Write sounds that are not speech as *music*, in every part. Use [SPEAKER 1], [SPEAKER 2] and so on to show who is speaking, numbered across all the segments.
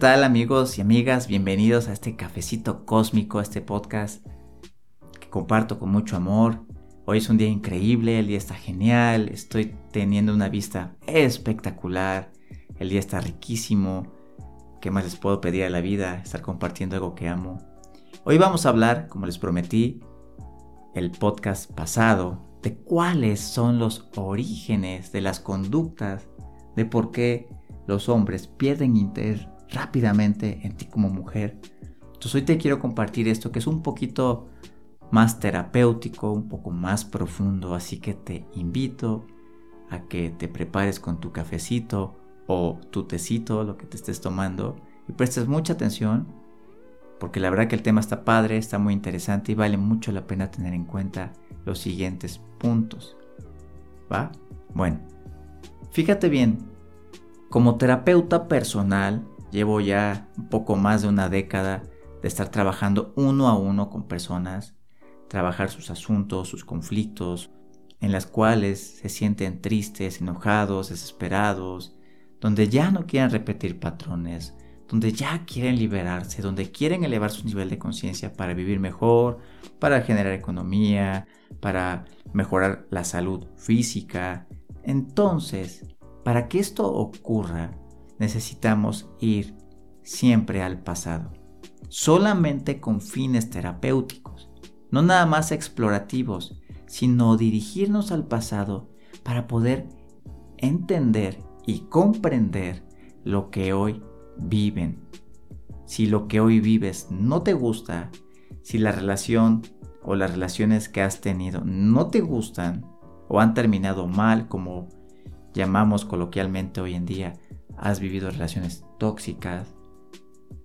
[SPEAKER 1] tal amigos y amigas? Bienvenidos a este cafecito cósmico, a este podcast que comparto con mucho amor. Hoy es un día increíble, el día está genial, estoy teniendo una vista espectacular, el día está riquísimo. ¿Qué más les puedo pedir a la vida? Estar compartiendo algo que amo. Hoy vamos a hablar, como les prometí, el podcast pasado, de cuáles son los orígenes de las conductas, de por qué los hombres pierden interés rápidamente en ti como mujer. Entonces hoy te quiero compartir esto que es un poquito más terapéutico, un poco más profundo, así que te invito a que te prepares con tu cafecito o tu tecito, lo que te estés tomando, y prestes mucha atención, porque la verdad que el tema está padre, está muy interesante y vale mucho la pena tener en cuenta los siguientes puntos. ¿Va? Bueno, fíjate bien, como terapeuta personal, llevo ya un poco más de una década de estar trabajando uno a uno con personas, trabajar sus asuntos, sus conflictos, en las cuales se sienten tristes, enojados, desesperados, donde ya no quieren repetir patrones, donde ya quieren liberarse, donde quieren elevar su nivel de conciencia para vivir mejor, para generar economía, para mejorar la salud física. Entonces, para que esto ocurra, necesitamos ir siempre al pasado, solamente con fines terapéuticos, no nada más explorativos, sino dirigirnos al pasado para poder entender y comprender lo que hoy viven. Si lo que hoy vives no te gusta, si la relación o las relaciones que has tenido no te gustan o han terminado mal como llamamos coloquialmente hoy en día, has vivido relaciones tóxicas,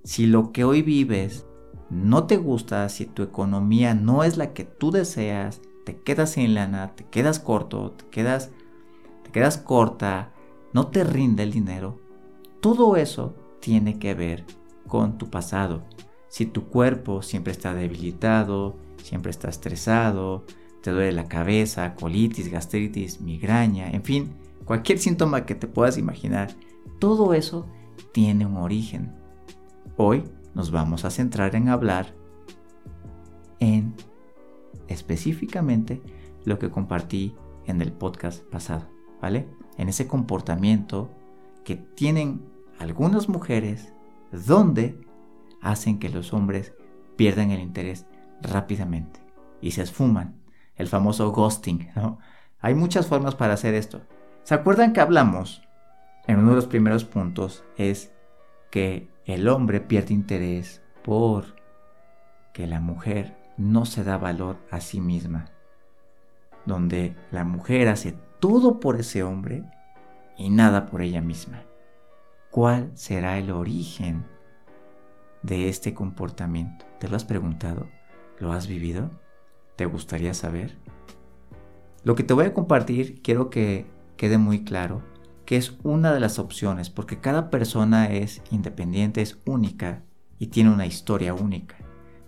[SPEAKER 1] si lo que hoy vives no te gusta, si tu economía no es la que tú deseas, te quedas sin lana, te quedas corto, te quedas, te quedas corta, no te rinde el dinero, todo eso tiene que ver con tu pasado. Si tu cuerpo siempre está debilitado, siempre está estresado, te duele la cabeza, colitis, gastritis, migraña, en fin, cualquier síntoma que te puedas imaginar, todo eso tiene un origen. Hoy nos vamos a centrar en hablar en específicamente lo que compartí en el podcast pasado, ¿vale? En ese comportamiento que tienen algunas mujeres donde hacen que los hombres pierdan el interés rápidamente y se esfuman. El famoso ghosting, ¿no? Hay muchas formas para hacer esto. ¿Se acuerdan que hablamos en uno de los primeros puntos? Es que el hombre pierde interés por que la mujer no se da valor a sí misma. Donde la mujer hace todo por ese hombre y nada por ella misma. ¿Cuál será el origen de este comportamiento? ¿Te lo has preguntado? ¿Lo has vivido? ¿Te gustaría saber? Lo que te voy a compartir quiero que quede muy claro que es una de las opciones porque cada persona es independiente, es única y tiene una historia única.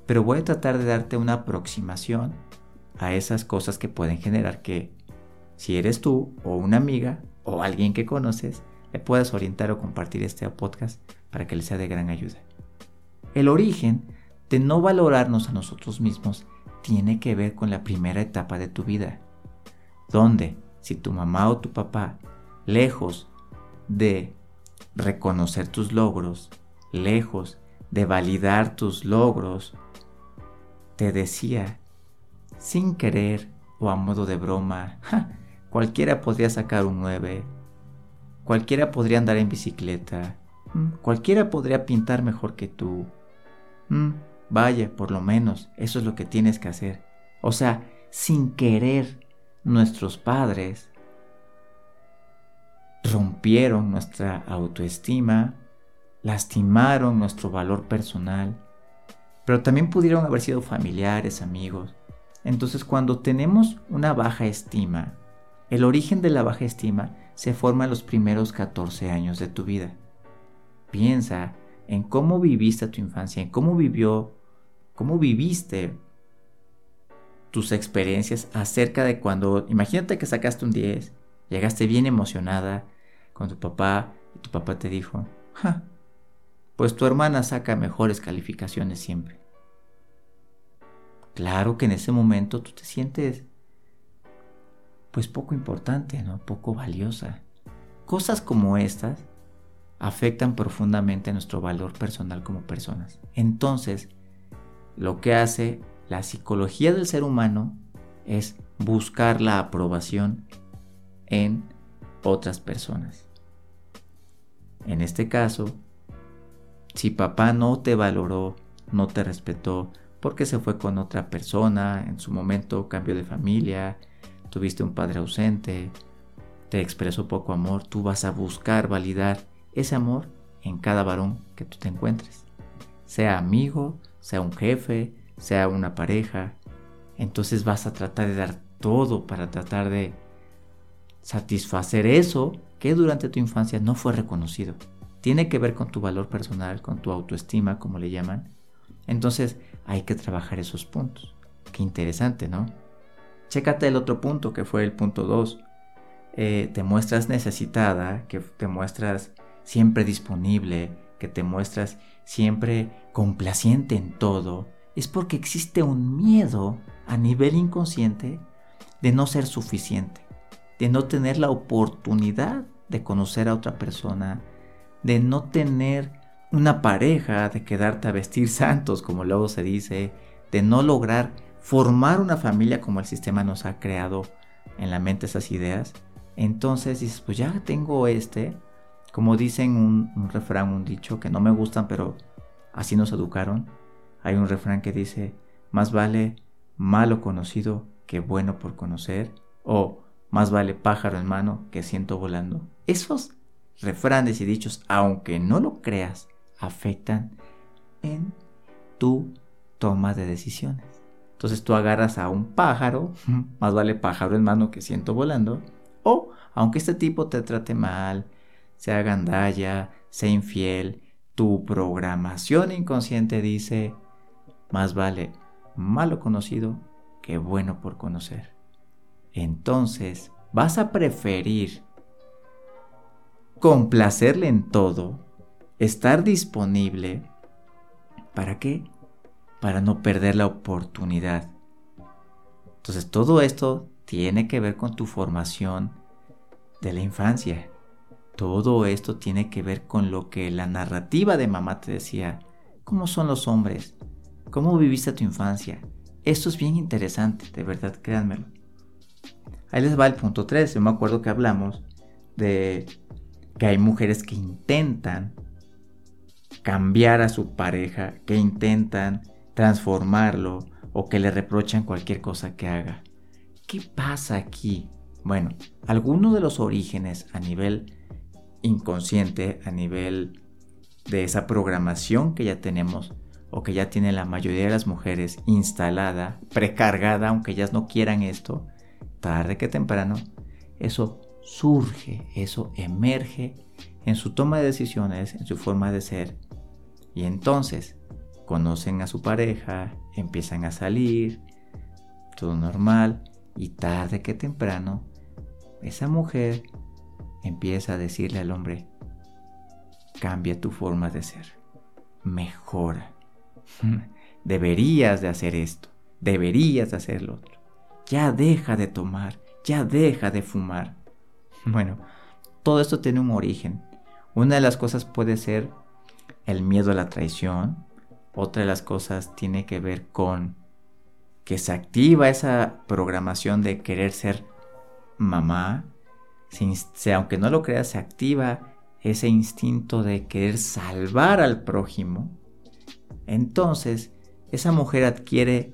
[SPEAKER 1] Pero voy a tratar de darte una aproximación a esas cosas que pueden generar que si eres tú o una amiga o alguien que conoces, le puedas orientar o compartir este podcast para que le sea de gran ayuda. El origen de no valorarnos a nosotros mismos tiene que ver con la primera etapa de tu vida, donde si tu mamá o tu papá, lejos de reconocer tus logros, lejos de validar tus logros, te decía, sin querer o a modo de broma, cualquiera podría sacar un 9, cualquiera podría andar en bicicleta, mm, cualquiera podría pintar mejor que tú. Mm, vaya, por lo menos, eso es lo que tienes que hacer. O sea, sin querer nuestros padres rompieron nuestra autoestima, lastimaron nuestro valor personal, pero también pudieron haber sido familiares, amigos. Entonces cuando tenemos una baja estima, el origen de la baja estima se forma en los primeros 14 años de tu vida. Piensa en cómo viviste tu infancia, en cómo vivió, cómo viviste tus experiencias acerca de cuando, imagínate que sacaste un 10, llegaste bien emocionada con tu papá y tu papá te dijo, pues tu hermana saca mejores calificaciones siempre. Claro que en ese momento tú te sientes pues poco importante, ¿no? Poco valiosa. Cosas como estas afectan profundamente nuestro valor personal como personas. Entonces, lo que hace la psicología del ser humano es buscar la aprobación en otras personas. En este caso, si papá no te valoró, no te respetó, porque se fue con otra persona, en su momento cambio de familia, tuviste un padre ausente, te expresó poco amor, tú vas a buscar validar ese amor en cada varón que tú te encuentres. Sea amigo, sea un jefe, sea una pareja. Entonces vas a tratar de dar todo para tratar de satisfacer eso que durante tu infancia no fue reconocido. Tiene que ver con tu valor personal, con tu autoestima, como le llaman. Entonces hay que trabajar esos puntos. Qué interesante, ¿no? Chécate el otro punto, que fue el punto 2. Eh, te muestras necesitada, que te muestras siempre disponible, que te muestras siempre complaciente en todo, es porque existe un miedo a nivel inconsciente de no ser suficiente, de no tener la oportunidad de conocer a otra persona, de no tener una pareja, de quedarte a vestir *laughs* santos, como luego se dice, de no lograr formar una familia como el sistema nos ha creado en la mente esas ideas. Entonces dices, pues ya tengo este, como dicen un, refrán, un dicho que no me gustan, pero así nos educaron. Hay un refrán que dice, más vale malo conocido que bueno por conocer, o más vale pájaro en mano que ciento volando. Esos refranes y dichos, aunque no lo creas, afectan en tu toma de decisiones. Entonces tú agarras a un pájaro, *laughs* más vale pájaro en mano que ciento volando, o aunque este tipo te trate mal, sea gandalla, sea infiel, tu programación inconsciente dice, más vale malo conocido que bueno por conocer. Entonces, vas a preferir complacerle en todo, estar disponible, ¿para qué? Para no perder la oportunidad. Entonces, todo esto tiene que ver con tu formación de la infancia. Todo esto tiene que ver con lo que la narrativa de mamá te decía. ¿Cómo son los hombres? ¿Cómo viviste tu infancia? Esto es bien interesante, de verdad, créanmelo. Ahí les va el punto 3. Yo me acuerdo que hablamos de que hay mujeres que intentan cambiar a su pareja, que intentan transformarlo o que le reprochan cualquier cosa que haga. ¿Qué pasa aquí? Bueno, algunos de los orígenes a nivel inconsciente a nivel de esa programación que ya tenemos o que ya tiene la mayoría de las mujeres instalada, precargada, aunque ellas no quieran esto, tarde que temprano, eso surge, eso emerge en su toma de decisiones, en su forma de ser. Y entonces conocen a su pareja, empiezan a salir, todo normal, y tarde que temprano, esa mujer empieza a decirle al hombre, cambia tu forma de ser, mejora. *laughs* Deberías de hacer esto, deberías de hacer lo otro. Ya deja de tomar, ya deja de fumar. Bueno, todo esto tiene un origen. Una de las cosas puede ser el miedo a la traición. Otra de las cosas tiene que ver con que se activa esa programación de querer ser mamá, aunque no lo creas, se activa ese instinto de querer salvar al prójimo, entonces esa mujer adquiere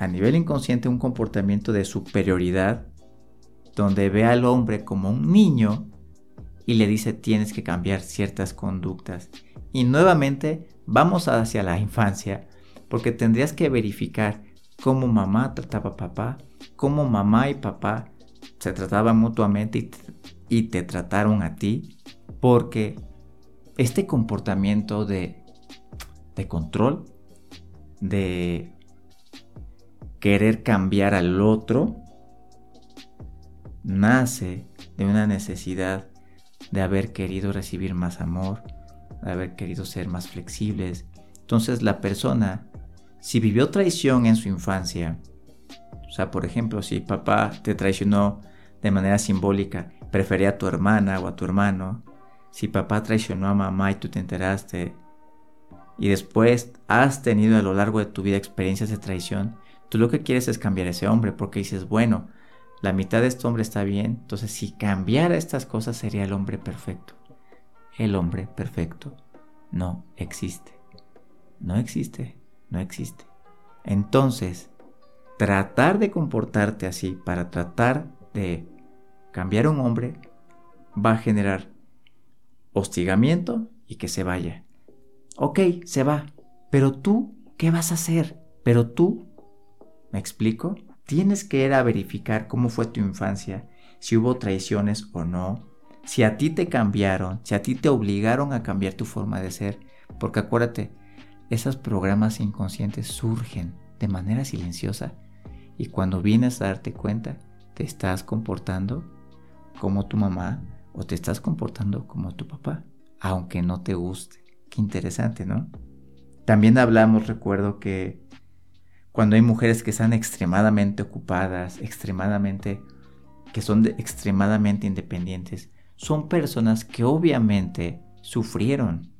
[SPEAKER 1] a nivel inconsciente un comportamiento de superioridad donde ve al hombre como un niño y le dice tienes que cambiar ciertas conductas. Y nuevamente vamos hacia la infancia porque tendrías que verificar cómo mamá trataba a papá, cómo mamá y papá se trataban mutuamente y te, trataron a ti, porque este comportamiento de, de control, de querer cambiar al otro, nace de una necesidad de haber querido recibir más amor, de haber querido ser más flexibles. Entonces la persona, si vivió traición en su infancia, o sea, por ejemplo, si papá te traicionó de manera simbólica, prefería a tu hermana o a tu hermano, si papá traicionó a mamá y tú te enteraste, y después has tenido a lo largo de tu vida experiencias de traición, tú lo que quieres es cambiar a ese hombre porque dices, bueno, la mitad de este hombre está bien, entonces si cambiara estas cosas sería el hombre perfecto. El hombre perfecto no existe. No existe, no existe. Entonces, tratar de comportarte así para tratar de cambiar a un hombre va a generar hostigamiento y que se vaya. Ok, se va, pero tú, ¿qué vas a hacer? Pero tú, ¿me explico? Tienes que ir a verificar cómo fue tu infancia, si hubo traiciones o no, si a ti te cambiaron, si a ti te obligaron a cambiar tu forma de ser, porque acuérdate, esos programas inconscientes surgen de manera silenciosa y cuando vienes a darte cuenta, te estás comportando como tu mamá o te estás comportando como tu papá, aunque no te guste. Qué interesante, ¿no? También hablamos, recuerdo que cuando hay mujeres que están extremadamente ocupadas, extremadamente, que son extremadamente independientes, son personas que obviamente sufrieron,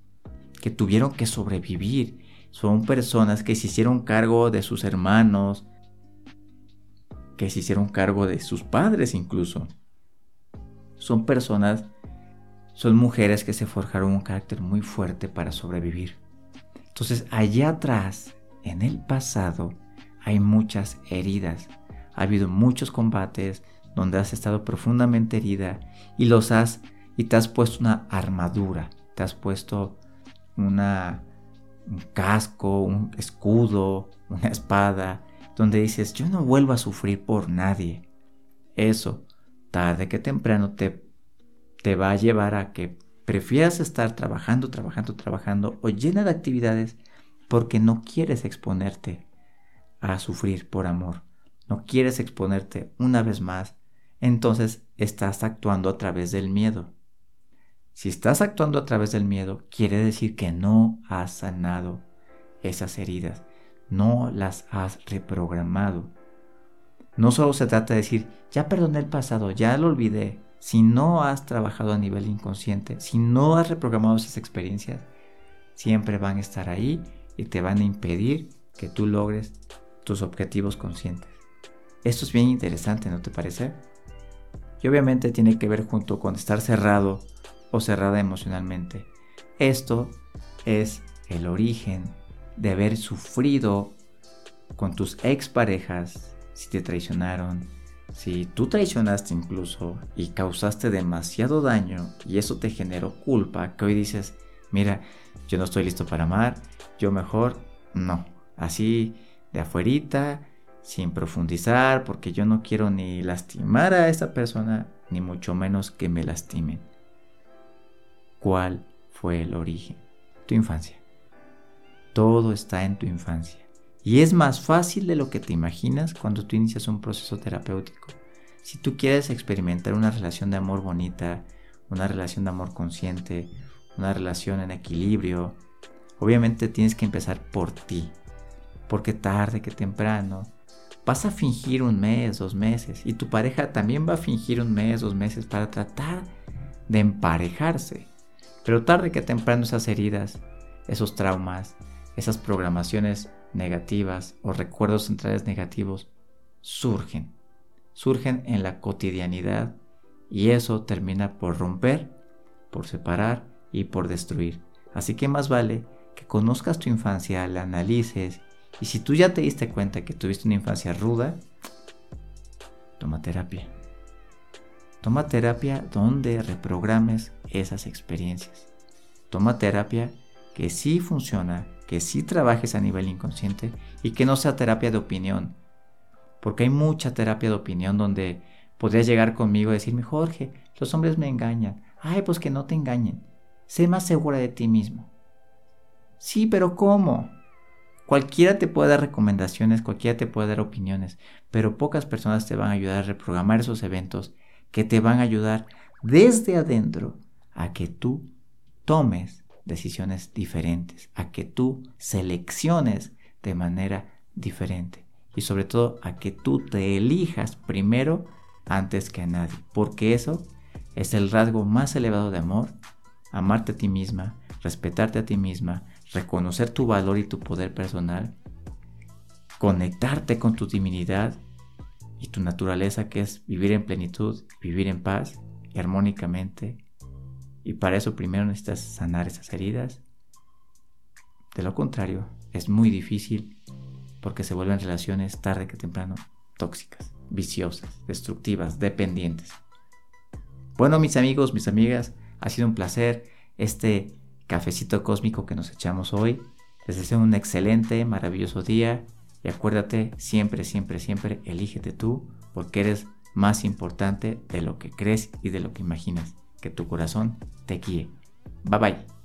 [SPEAKER 1] que tuvieron que sobrevivir, son personas que se hicieron cargo de sus hermanos, que se hicieron cargo de sus padres incluso. Son personas, son mujeres que se forjaron un carácter muy fuerte para sobrevivir. Entonces allá atrás, en el pasado, hay muchas heridas. Ha habido muchos combates donde has estado profundamente herida y los has y te has puesto una armadura, te has puesto una un casco, un escudo, una espada, donde dices, yo no vuelvo a sufrir por nadie. Eso, tarde que temprano, te, te va a llevar a que prefieras estar trabajando, trabajando, trabajando o llena de actividades porque no quieres exponerte a sufrir por amor. No quieres exponerte una vez más, entonces estás actuando a través del miedo. Si estás actuando a través del miedo, quiere decir que no has sanado esas heridas, no las has reprogramado. No solo se trata de decir, ya perdoné el pasado, ya lo olvidé. Si no has trabajado a nivel inconsciente, si no has reprogramado esas experiencias, siempre van a estar ahí y te van a impedir que tú logres tus objetivos conscientes. Esto es bien interesante, ¿no te parece? Y obviamente tiene que ver junto con estar cerrado o cerrada emocionalmente. Esto es el origen de haber sufrido con tus exparejas, si te traicionaron, si tú traicionaste incluso y causaste demasiado daño y eso te generó culpa, que hoy dices, mira, yo no estoy listo para amar, yo mejor no, así de afuerita, sin profundizar, porque yo no quiero ni lastimar a esa persona, ni mucho menos que me lastimen cuál fue el origen. Tu infancia. Todo está en tu infancia. Y es más fácil de lo que te imaginas cuando tú inicias un proceso terapéutico. Si tú quieres experimentar una relación de amor bonita, una relación de amor consciente, una relación en equilibrio, obviamente tienes que empezar por ti. Porque tarde que temprano vas a fingir un mes, dos meses, y tu pareja también va a fingir un mes, dos meses para tratar de emparejarse. Pero tarde que temprano esas heridas, esos traumas, esas programaciones negativas o recuerdos centrales negativos surgen. Surgen en la cotidianidad y eso termina por romper, por separar y por destruir. Así que más vale que conozcas tu infancia, la analices y si tú ya te diste cuenta que tuviste una infancia ruda, toma terapia. Toma terapia donde reprogrames esas experiencias. Toma terapia que sí funciona, que sí trabajes a nivel inconsciente y que no sea terapia de opinión. Porque hay mucha terapia de opinión donde podrías llegar conmigo y decirme, Jorge, los hombres me engañan. Ay, pues que no te engañen. Sé más segura de ti mismo. Sí, pero ¿cómo? Cualquiera te puede dar recomendaciones, cualquiera te puede dar opiniones, pero pocas personas te van a ayudar a reprogramar esos eventos que te van a ayudar desde adentro a que tú tomes decisiones diferentes, a que tú selecciones de manera diferente y sobre todo a que tú te elijas primero antes que a nadie, porque eso es el rasgo más elevado de amor, amarte a ti misma, respetarte a ti misma, reconocer tu valor y tu poder personal, conectarte con tu divinidad y tu naturaleza que es vivir en plenitud, vivir en paz armónicamente. Y para eso primero necesitas sanar esas heridas. De lo contrario, es muy difícil porque se vuelven relaciones tarde que temprano tóxicas, viciosas, destructivas, dependientes. Bueno, mis amigos, mis amigas, ha sido un placer este cafecito cósmico que nos echamos hoy. Les deseo un excelente, maravilloso día y acuérdate siempre, siempre, siempre, elígete tú porque eres más importante de lo que crees y de lo que imaginas. Que tu corazón te guíe. Bye bye.